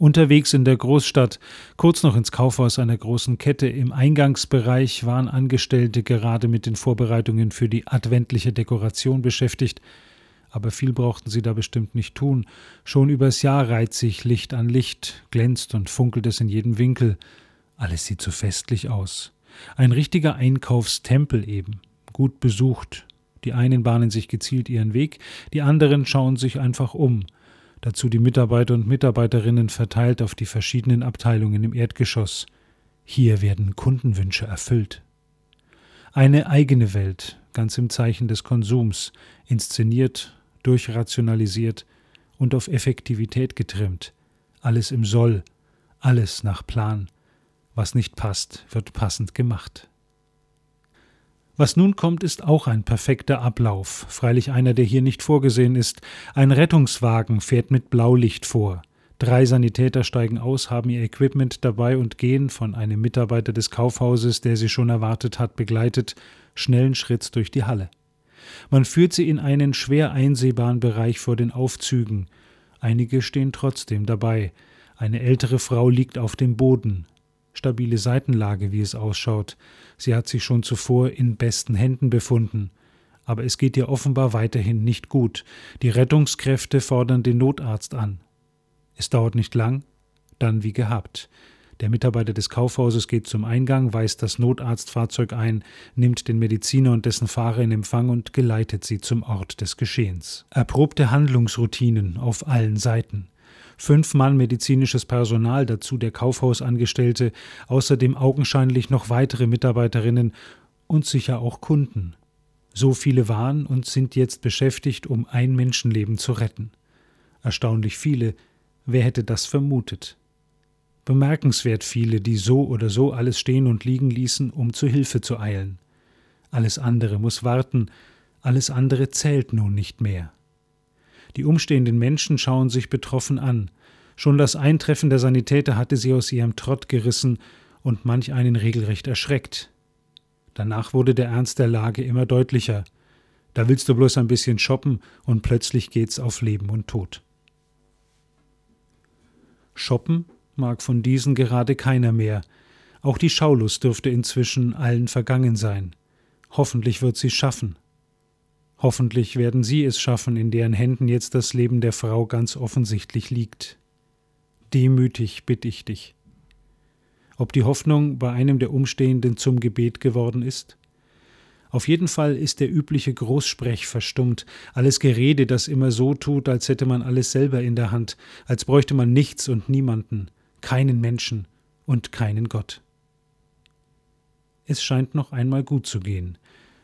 Unterwegs in der Großstadt, kurz noch ins Kaufhaus einer großen Kette, im Eingangsbereich waren Angestellte gerade mit den Vorbereitungen für die adventliche Dekoration beschäftigt, aber viel brauchten sie da bestimmt nicht tun. Schon übers Jahr reiht sich Licht an Licht, glänzt und funkelt es in jedem Winkel. Alles sieht so festlich aus. Ein richtiger Einkaufstempel eben, gut besucht. Die einen bahnen sich gezielt ihren Weg, die anderen schauen sich einfach um – dazu die Mitarbeiter und Mitarbeiterinnen verteilt auf die verschiedenen Abteilungen im Erdgeschoss. Hier werden Kundenwünsche erfüllt. Eine eigene Welt, ganz im Zeichen des Konsums, inszeniert, durchrationalisiert und auf Effektivität getrimmt. Alles im Soll, alles nach Plan. Was nicht passt, wird passend gemacht. Was nun kommt, ist auch ein perfekter Ablauf, freilich einer, der hier nicht vorgesehen ist. Ein Rettungswagen fährt mit Blaulicht vor. Drei Sanitäter steigen aus, haben ihr Equipment dabei und gehen, von einem Mitarbeiter des Kaufhauses, der sie schon erwartet hat, begleitet, schnellen Schritts durch die Halle. Man führt sie in einen schwer einsehbaren Bereich vor den Aufzügen. Einige stehen trotzdem dabei. Eine ältere Frau liegt auf dem Boden stabile Seitenlage, wie es ausschaut. Sie hat sich schon zuvor in besten Händen befunden. Aber es geht ihr offenbar weiterhin nicht gut. Die Rettungskräfte fordern den Notarzt an. Es dauert nicht lang, dann wie gehabt. Der Mitarbeiter des Kaufhauses geht zum Eingang, weist das Notarztfahrzeug ein, nimmt den Mediziner und dessen Fahrer in Empfang und geleitet sie zum Ort des Geschehens. Erprobte Handlungsroutinen auf allen Seiten fünf Mann medizinisches Personal, dazu der Kaufhausangestellte, außerdem augenscheinlich noch weitere Mitarbeiterinnen und sicher auch Kunden. So viele waren und sind jetzt beschäftigt, um ein Menschenleben zu retten. Erstaunlich viele, wer hätte das vermutet? Bemerkenswert viele, die so oder so alles stehen und liegen ließen, um zu Hilfe zu eilen. Alles andere muss warten, alles andere zählt nun nicht mehr. Die umstehenden Menschen schauen sich betroffen an. Schon das Eintreffen der Sanitäter hatte sie aus ihrem Trott gerissen und manch einen regelrecht erschreckt. Danach wurde der Ernst der Lage immer deutlicher. Da willst du bloß ein bisschen shoppen und plötzlich geht's auf Leben und Tod. Shoppen mag von diesen gerade keiner mehr. Auch die Schaulust dürfte inzwischen allen vergangen sein. Hoffentlich wird sie schaffen. Hoffentlich werden Sie es schaffen, in deren Händen jetzt das Leben der Frau ganz offensichtlich liegt. Demütig bitte ich dich. Ob die Hoffnung bei einem der Umstehenden zum Gebet geworden ist? Auf jeden Fall ist der übliche Großsprech verstummt, alles Gerede, das immer so tut, als hätte man alles selber in der Hand, als bräuchte man nichts und niemanden, keinen Menschen und keinen Gott. Es scheint noch einmal gut zu gehen.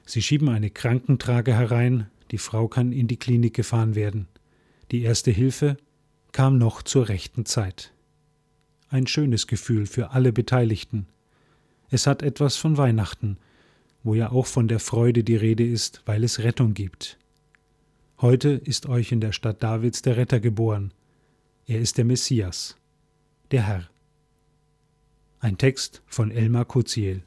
Sie schieben eine Krankentrage herein, die Frau kann in die Klinik gefahren werden. Die erste Hilfe kam noch zur rechten Zeit. Ein schönes Gefühl für alle Beteiligten. Es hat etwas von Weihnachten, wo ja auch von der Freude die Rede ist, weil es Rettung gibt. Heute ist euch in der Stadt Davids der Retter geboren. Er ist der Messias, der Herr. Ein Text von Elmar Kuziel.